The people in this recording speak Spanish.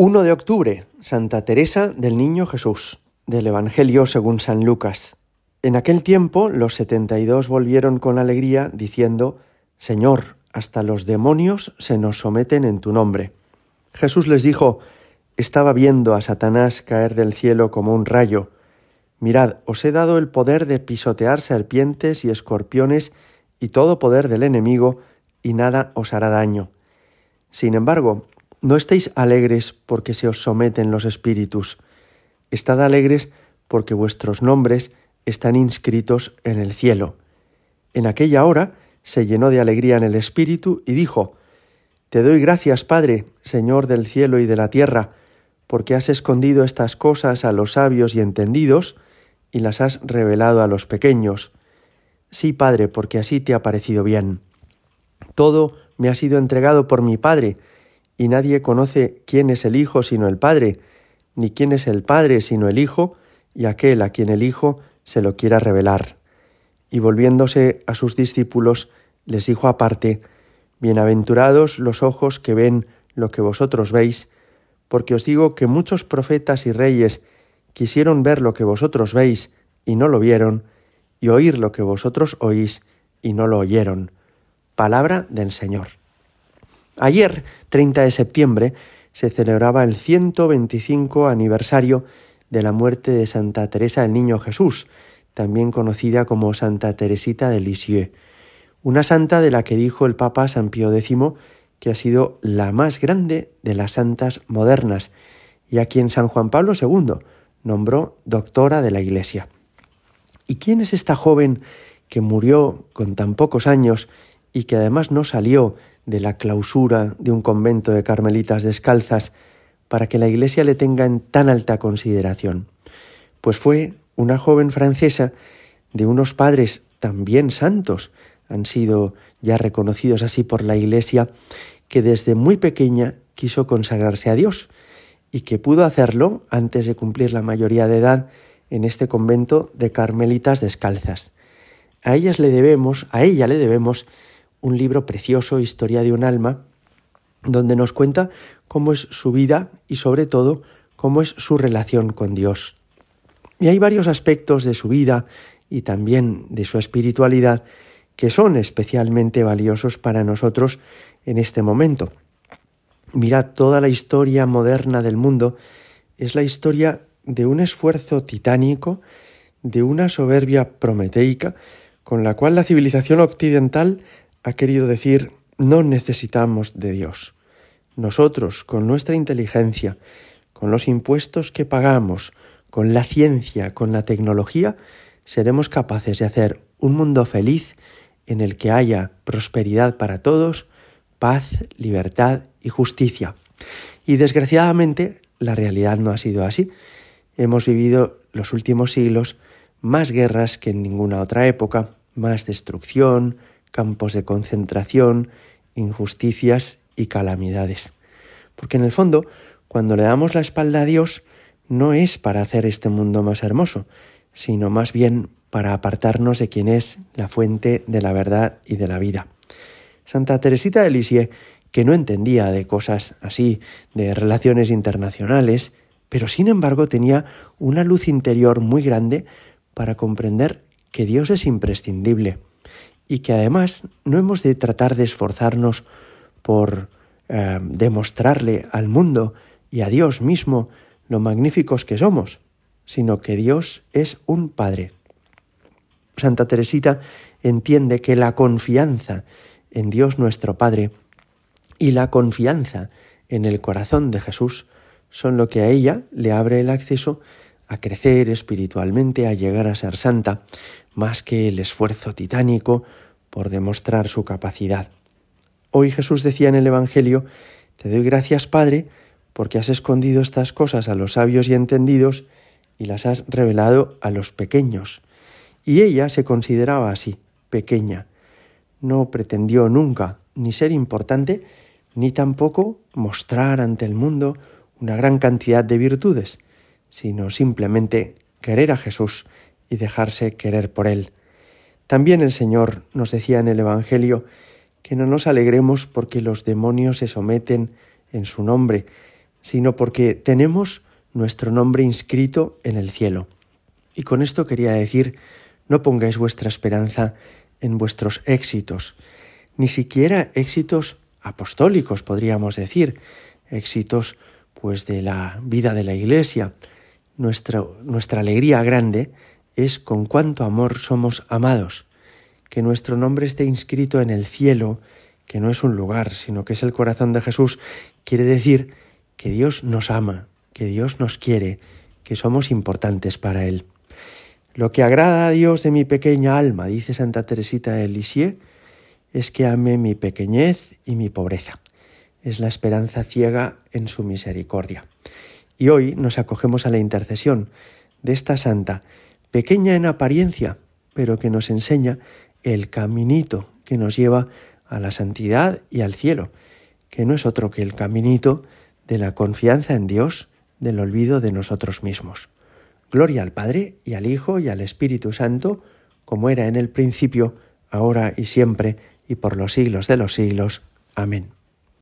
1 de octubre, Santa Teresa del Niño Jesús, del Evangelio según San Lucas. En aquel tiempo los setenta y dos volvieron con alegría, diciendo, Señor, hasta los demonios se nos someten en tu nombre. Jesús les dijo, Estaba viendo a Satanás caer del cielo como un rayo. Mirad, os he dado el poder de pisotear serpientes y escorpiones y todo poder del enemigo, y nada os hará daño. Sin embargo, no estéis alegres porque se os someten los espíritus. Estad alegres porque vuestros nombres están inscritos en el cielo. En aquella hora se llenó de alegría en el espíritu y dijo, Te doy gracias, Padre, Señor del cielo y de la tierra, porque has escondido estas cosas a los sabios y entendidos y las has revelado a los pequeños. Sí, Padre, porque así te ha parecido bien. Todo me ha sido entregado por mi Padre, y nadie conoce quién es el Hijo sino el Padre, ni quién es el Padre sino el Hijo, y aquel a quien el Hijo se lo quiera revelar. Y volviéndose a sus discípulos, les dijo aparte, Bienaventurados los ojos que ven lo que vosotros veis, porque os digo que muchos profetas y reyes quisieron ver lo que vosotros veis y no lo vieron, y oír lo que vosotros oís y no lo oyeron. Palabra del Señor. Ayer, 30 de septiembre, se celebraba el 125 aniversario de la muerte de Santa Teresa del Niño Jesús, también conocida como Santa Teresita de Lisieux, una santa de la que dijo el Papa San Pío X que ha sido la más grande de las santas modernas y a quien San Juan Pablo II nombró doctora de la Iglesia. ¿Y quién es esta joven que murió con tan pocos años y que además no salió de la clausura de un convento de carmelitas descalzas para que la Iglesia le tenga en tan alta consideración? Pues fue una joven francesa de unos padres también santos, han sido ya reconocidos así por la Iglesia, que desde muy pequeña quiso consagrarse a Dios y que pudo hacerlo antes de cumplir la mayoría de edad en este convento de carmelitas descalzas. A ellas le debemos, a ella le debemos un libro precioso, Historia de un alma, donde nos cuenta cómo es su vida y sobre todo cómo es su relación con Dios. Y hay varios aspectos de su vida y también de su espiritualidad que son especialmente valiosos para nosotros en este momento. Mirad, toda la historia moderna del mundo es la historia de un esfuerzo titánico, de una soberbia prometeica, con la cual la civilización occidental ha querido decir no necesitamos de Dios. Nosotros, con nuestra inteligencia, con los impuestos que pagamos, con la ciencia, con la tecnología, seremos capaces de hacer un mundo feliz en el que haya prosperidad para todos, paz, libertad y justicia. Y desgraciadamente la realidad no ha sido así. Hemos vivido los últimos siglos más guerras que en ninguna otra época, más destrucción, campos de concentración, injusticias y calamidades. Porque en el fondo, cuando le damos la espalda a Dios, no es para hacer este mundo más hermoso, sino más bien para apartarnos de quien es la fuente de la verdad y de la vida. Santa Teresita de Lisieux, que no entendía de cosas así, de relaciones internacionales, pero sin embargo tenía una luz interior muy grande para comprender que Dios es imprescindible y que además no hemos de tratar de esforzarnos por eh, demostrarle al mundo y a Dios mismo lo magníficos que somos, sino que Dios es un Padre. Santa Teresita entiende que la confianza en Dios nuestro Padre y la confianza en el corazón de Jesús son lo que a ella le abre el acceso a crecer espiritualmente, a llegar a ser santa, más que el esfuerzo titánico por demostrar su capacidad. Hoy Jesús decía en el Evangelio, Te doy gracias, Padre, porque has escondido estas cosas a los sabios y entendidos y las has revelado a los pequeños. Y ella se consideraba así, pequeña, no pretendió nunca ni ser importante, ni tampoco mostrar ante el mundo una gran cantidad de virtudes, sino simplemente querer a Jesús y dejarse querer por Él. También el Señor nos decía en el Evangelio que no nos alegremos porque los demonios se someten en su nombre, sino porque tenemos nuestro nombre inscrito en el cielo. Y con esto quería decir, no pongáis vuestra esperanza en vuestros éxitos, ni siquiera éxitos apostólicos, podríamos decir, éxitos pues de la vida de la Iglesia. Nuestra, alegría grande es con cuánto amor somos amados, que nuestro nombre esté inscrito en el cielo, que no es un lugar, sino que es el corazón de Jesús, quiere decir que Dios nos ama, que Dios nos quiere, que somos importantes para Él. Lo que agrada a Dios de mi pequeña alma, dice Santa Teresita de Lisieux, es que ame mi pequeñez y mi pobreza. Es la esperanza ciega en su misericordia. Y hoy nos acogemos a la intercesión de esta santa, pequeña en apariencia, pero que nos enseña el caminito que nos lleva a la santidad y al cielo, que no es otro que el caminito de la confianza en Dios, del olvido de nosotros mismos. Gloria al Padre y al Hijo y al Espíritu Santo, como era en el principio, ahora y siempre, y por los siglos de los siglos. Amén.